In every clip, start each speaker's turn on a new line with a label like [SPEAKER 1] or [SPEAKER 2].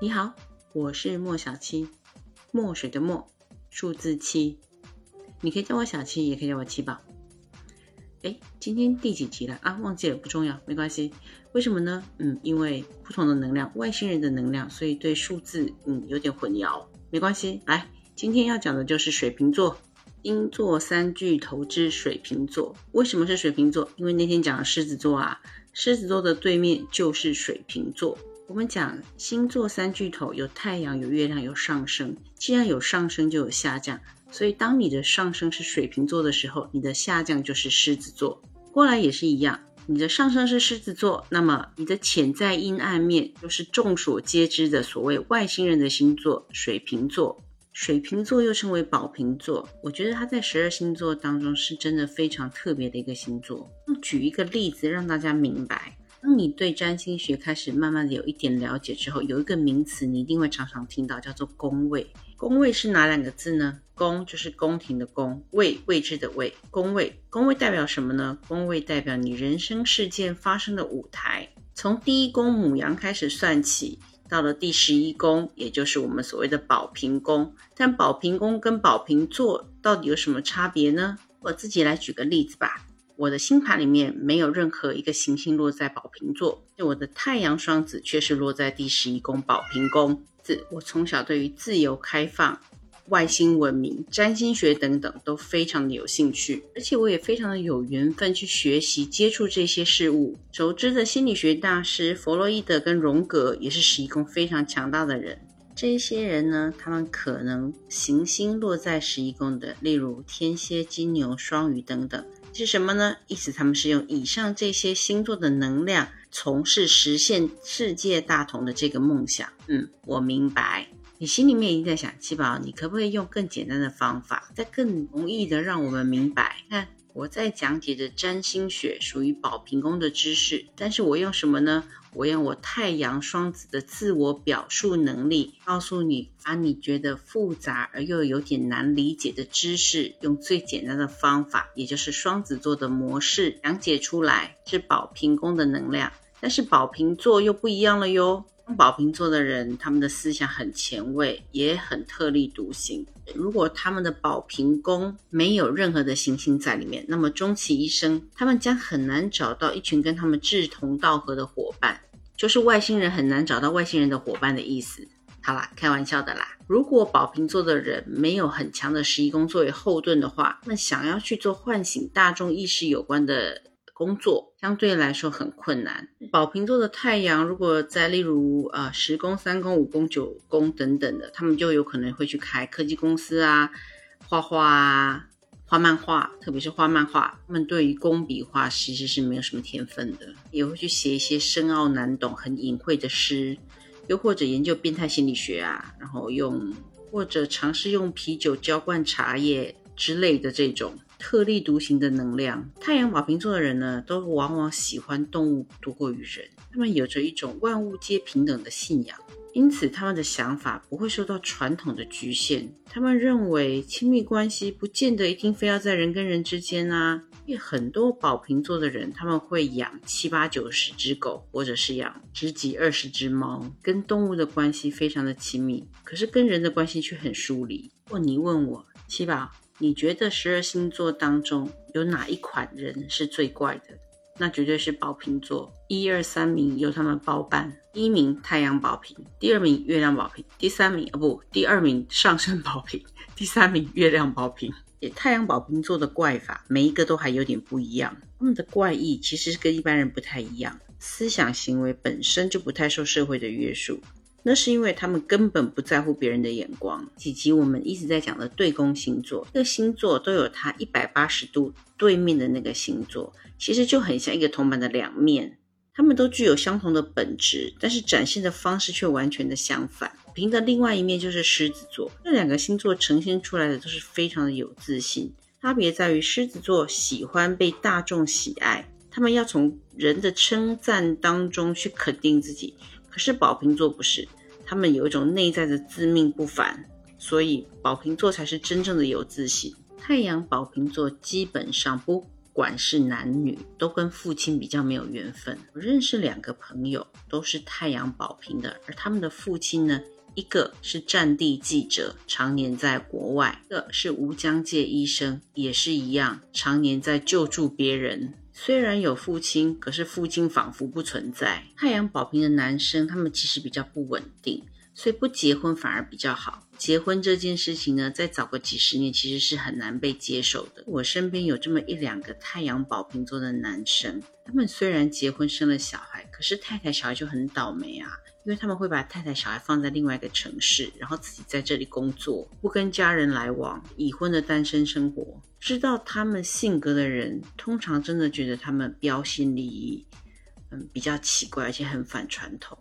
[SPEAKER 1] 你好，我是莫小七，墨水的墨，数字七。你可以叫我小七，也可以叫我七宝。哎，今天第几集了啊？忘记了，不重要，没关系。为什么呢？嗯，因为不同的能量，外星人的能量，所以对数字嗯有点混淆，没关系。来，今天要讲的就是水瓶座，星座三巨头之水瓶座。为什么是水瓶座？因为那天讲了狮子座啊，狮子座的对面就是水瓶座。我们讲星座三巨头有太阳、有月亮、有上升。既然有上升，就有下降。所以当你的上升是水瓶座的时候，你的下降就是狮子座。过来也是一样，你的上升是狮子座，那么你的潜在阴暗面就是众所皆知的所谓外星人的星座——水瓶座。水瓶座又称为宝瓶座。我觉得它在十二星座当中是真的非常特别的一个星座。举一个例子让大家明白。当你对占星学开始慢慢的有一点了解之后，有一个名词你一定会常常听到，叫做宫位。宫位是哪两个字呢？宫就是宫廷的宫，位位置的位。宫位，宫位代表什么呢？宫位代表你人生事件发生的舞台。从第一宫母羊开始算起，到了第十一宫，也就是我们所谓的宝瓶宫。但宝瓶宫跟宝瓶座到底有什么差别呢？我自己来举个例子吧。我的星盘里面没有任何一个行星落在宝瓶座，我的太阳双子却是落在第十一宫宝瓶宫。自我从小对于自由开放、外星文明、占星学等等都非常的有兴趣，而且我也非常的有缘分去学习接触这些事物。熟知的心理学大师弗洛伊德跟荣格也是十一宫非常强大的人。这些人呢，他们可能行星落在十一宫的，例如天蝎、金牛、双鱼等等。是什么呢？意思他们是用以上这些星座的能量，从事实现世界大同的这个梦想。嗯，我明白。你心里面一定在想，七宝，你可不可以用更简单的方法，再更容易的让我们明白？看。我在讲解的占星学属于宝瓶宫的知识，但是我用什么呢？我用我太阳双子的自我表述能力，告诉你，把你觉得复杂而又有点难理解的知识，用最简单的方法，也就是双子座的模式讲解出来，是宝瓶宫的能量。但是宝瓶座又不一样了哟。宝瓶座的人，他们的思想很前卫，也很特立独行。如果他们的宝瓶宫没有任何的行星在里面，那么终其一生，他们将很难找到一群跟他们志同道合的伙伴，就是外星人很难找到外星人的伙伴的意思。好啦，开玩笑的啦。如果宝瓶座的人没有很强的十一宫作为后盾的话，那想要去做唤醒大众意识有关的。工作相对来说很困难。宝瓶座的太阳，如果在例如呃十宫、三宫、五宫、九宫等等的，他们就有可能会去开科技公司啊，画画啊，画漫画，特别是画漫画。他们对于工笔画其实是没有什么天分的，也会去写一些深奥难懂、很隐晦的诗，又或者研究变态心理学啊，然后用或者尝试用啤酒浇灌茶叶之类的这种。特立独行的能量，太阳宝瓶座的人呢，都往往喜欢动物多过于人。他们有着一种万物皆平等的信仰，因此他们的想法不会受到传统的局限。他们认为亲密关系不见得一定非要在人跟人之间啊。因为很多宝瓶座的人，他们会养七八九十只狗，或者是养十几二十只猫，跟动物的关系非常的亲密，可是跟人的关系却很疏离。或你问我七宝。你觉得十二星座当中有哪一款人是最怪的？那绝对是宝瓶座，一二三名由他们包办。第一名太阳宝瓶，第二名月亮宝瓶，第三名啊不，第二名上升宝瓶，第三名月亮宝瓶。太阳宝瓶座的怪法，每一个都还有点不一样。他们的怪异其实是跟一般人不太一样，思想行为本身就不太受社会的约束。那是因为他们根本不在乎别人的眼光，以及我们一直在讲的对宫星座，这个星座都有它一百八十度对面的那个星座，其实就很像一个铜板的两面，他们都具有相同的本质，但是展现的方式却完全的相反。平的另外一面就是狮子座，这两个星座呈现出来的都是非常的有自信，差别在于狮子座喜欢被大众喜爱，他们要从人的称赞当中去肯定自己。可是宝瓶座不是，他们有一种内在的自命不凡，所以宝瓶座才是真正的有自信。太阳宝瓶座基本上不管是男女，都跟父亲比较没有缘分。我认识两个朋友，都是太阳宝瓶的，而他们的父亲呢，一个是战地记者，常年在国外；一个是无疆界医生，也是一样，常年在救助别人。虽然有父亲，可是父亲仿佛不存在。太阳宝瓶的男生，他们其实比较不稳定。所以不结婚反而比较好。结婚这件事情呢，再早个几十年其实是很难被接受的。我身边有这么一两个太阳宝瓶座的男生，他们虽然结婚生了小孩，可是太太小孩就很倒霉啊，因为他们会把太太小孩放在另外一个城市，然后自己在这里工作，不跟家人来往，已婚的单身生活。知道他们性格的人，通常真的觉得他们标新立异，嗯，比较奇怪，而且很反传统。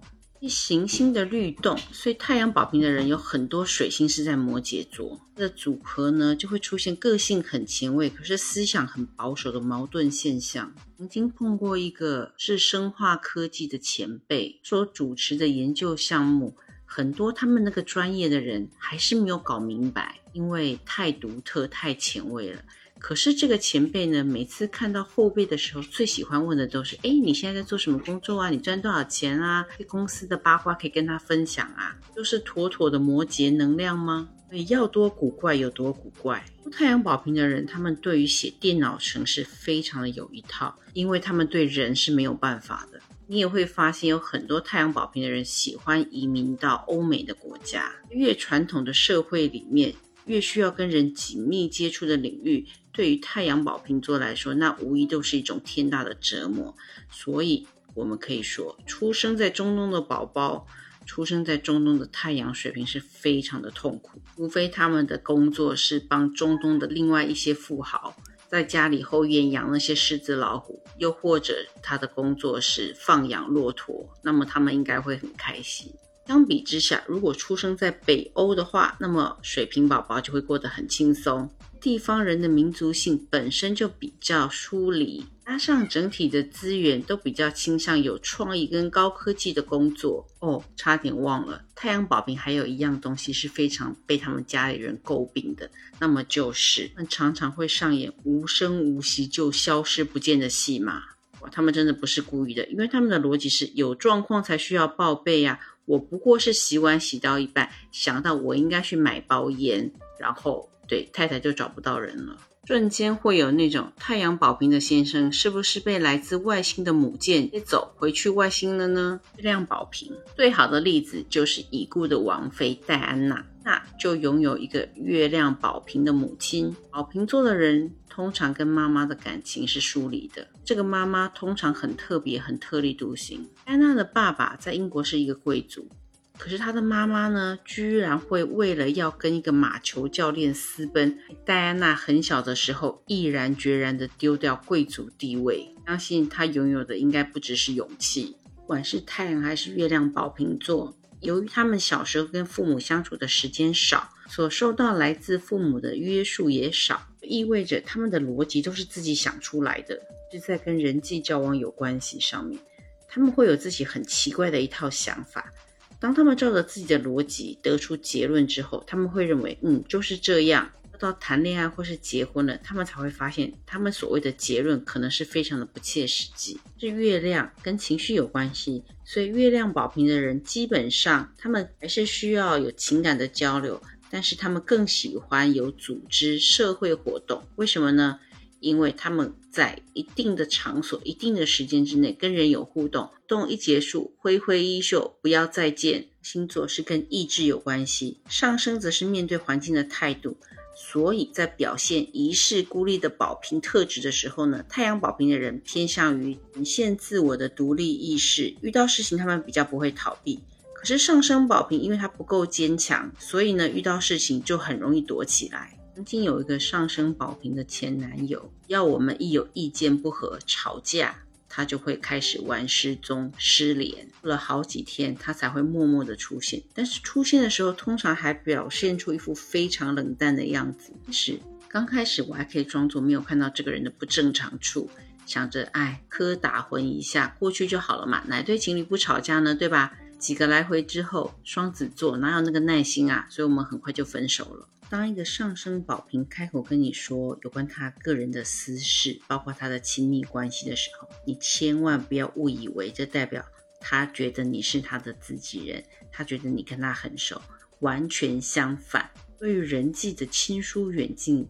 [SPEAKER 1] 行星的律动，所以太阳宝瓶的人有很多水星是在摩羯座的组合呢，就会出现个性很前卫，可是思想很保守的矛盾现象。曾经碰过一个是生化科技的前辈，所主持的研究项目，很多他们那个专业的人还是没有搞明白，因为太独特、太前卫了。可是这个前辈呢，每次看到后辈的时候，最喜欢问的都是：哎，你现在在做什么工作啊？你赚多少钱啊？公司的八卦可以跟他分享啊？都是妥妥的摩羯能量吗？要多古怪有多古怪。太阳宝瓶的人，他们对于写电脑程式非常的有一套，因为他们对人是没有办法的。你也会发现，有很多太阳宝瓶的人喜欢移民到欧美的国家，越传统的社会里面。越需要跟人紧密接触的领域，对于太阳宝瓶座来说，那无疑都是一种天大的折磨。所以，我们可以说，出生在中东的宝宝，出生在中东的太阳水瓶是非常的痛苦。除非他们的工作是帮中东的另外一些富豪在家里后院养那些狮子老虎，又或者他的工作是放养骆驼，那么他们应该会很开心。相比之下，如果出生在北欧的话，那么水瓶宝宝就会过得很轻松。地方人的民族性本身就比较疏离，加上整体的资源都比较倾向有创意跟高科技的工作。哦，差点忘了，太阳宝瓶还有一样东西是非常被他们家里人诟病的，那么就是常常会上演无声无息就消失不见的戏码。他们真的不是故意的，因为他们的逻辑是有状况才需要报备呀。我不过是洗碗洗到一半，想到我应该去买包烟，然后对太太就找不到人了。瞬间会有那种太阳宝瓶的先生，是不是被来自外星的母舰接走回去外星了呢？月亮宝瓶最好的例子就是已故的王妃戴安娜，那就拥有一个月亮宝瓶的母亲。宝瓶座的人通常跟妈妈的感情是疏离的，这个妈妈通常很特别，很特立独行。戴安娜的爸爸在英国是一个贵族。可是她的妈妈呢，居然会为了要跟一个马球教练私奔，戴安娜很小的时候毅然决然的丢掉贵族地位。相信她拥有的应该不只是勇气。不管是太阳还是月亮宝瓶座，由于他们小时候跟父母相处的时间少，所受到来自父母的约束也少，意味着他们的逻辑都是自己想出来的，是在跟人际交往有关系上面，他们会有自己很奇怪的一套想法。当他们照着自己的逻辑得出结论之后，他们会认为，嗯，就是这样。到谈恋爱或是结婚了，他们才会发现，他们所谓的结论可能是非常的不切实际。是月亮跟情绪有关系，所以月亮宝瓶的人基本上，他们还是需要有情感的交流，但是他们更喜欢有组织社会活动。为什么呢？因为他们在一定的场所、一定的时间之内跟人有互动，动一结束，挥挥衣袖，不要再见。星座是跟意志有关系，上升则是面对环境的态度。所以在表现仪式孤立的宝瓶特质的时候呢，太阳宝瓶的人偏向于呈现自我的独立意识，遇到事情他们比较不会逃避。可是上升宝瓶因为他不够坚强，所以呢，遇到事情就很容易躲起来。曾经有一个上升宝瓶的前男友，要我们一有意见不合吵架，他就会开始玩失踪、失联，过了好几天他才会默默的出现。但是出现的时候，通常还表现出一副非常冷淡的样子。是刚开始我还可以装作没有看到这个人的不正常处，想着哎，磕打混一下过去就好了嘛，哪对情侣不吵架呢？对吧？几个来回之后，双子座哪有那个耐心啊？所以我们很快就分手了。当一个上升宝瓶开口跟你说有关他个人的私事，包括他的亲密关系的时候，你千万不要误以为这代表他觉得你是他的自己人，他觉得你跟他很熟。完全相反，对于人际的亲疏远近，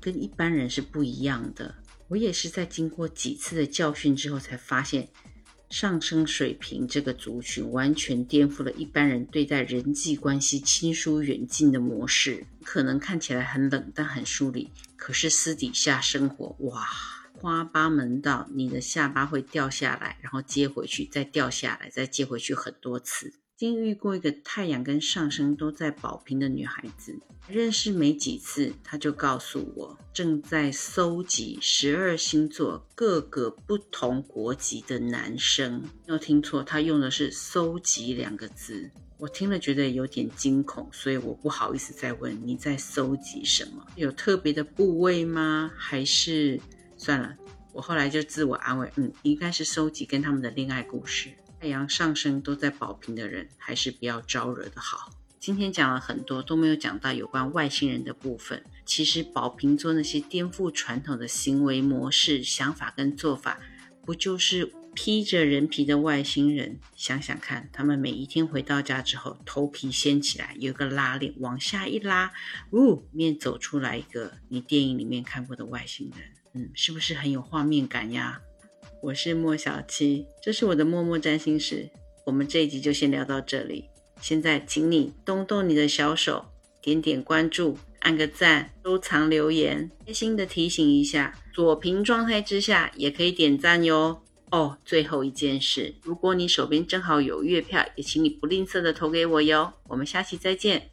[SPEAKER 1] 跟一般人是不一样的。我也是在经过几次的教训之后，才发现。上升水平这个族群完全颠覆了一般人对待人际关系亲疏远近的模式。可能看起来很冷但、很疏离，可是私底下生活，哇，花八门道，你的下巴会掉下来，然后接回去，再掉下来，再接回去很多次。经遇过一个太阳跟上升都在宝瓶的女孩子，认识没几次，她就告诉我正在搜集十二星座各个不同国籍的男生。没有听错，她用的是“搜集”两个字。我听了觉得有点惊恐，所以我不好意思再问你在搜集什么？有特别的部位吗？还是算了？我后来就自我安慰，嗯，应该是收集跟他们的恋爱故事。太阳上升都在宝瓶的人，还是不要招惹的好。今天讲了很多，都没有讲到有关外星人的部分。其实宝瓶座那些颠覆传统的行为模式、想法跟做法，不就是披着人皮的外星人？想想看，他们每一天回到家之后，头皮掀起来，有个拉链往下一拉，呜，面走出来一个你电影里面看过的外星人。嗯，是不是很有画面感呀？我是莫小七，这是我的默默占星师。我们这一集就先聊到这里。现在，请你动动你的小手，点点关注，按个赞，收藏留言。贴心的提醒一下，左屏状态之下也可以点赞哟。哦，最后一件事，如果你手边正好有月票，也请你不吝啬的投给我哟。我们下期再见。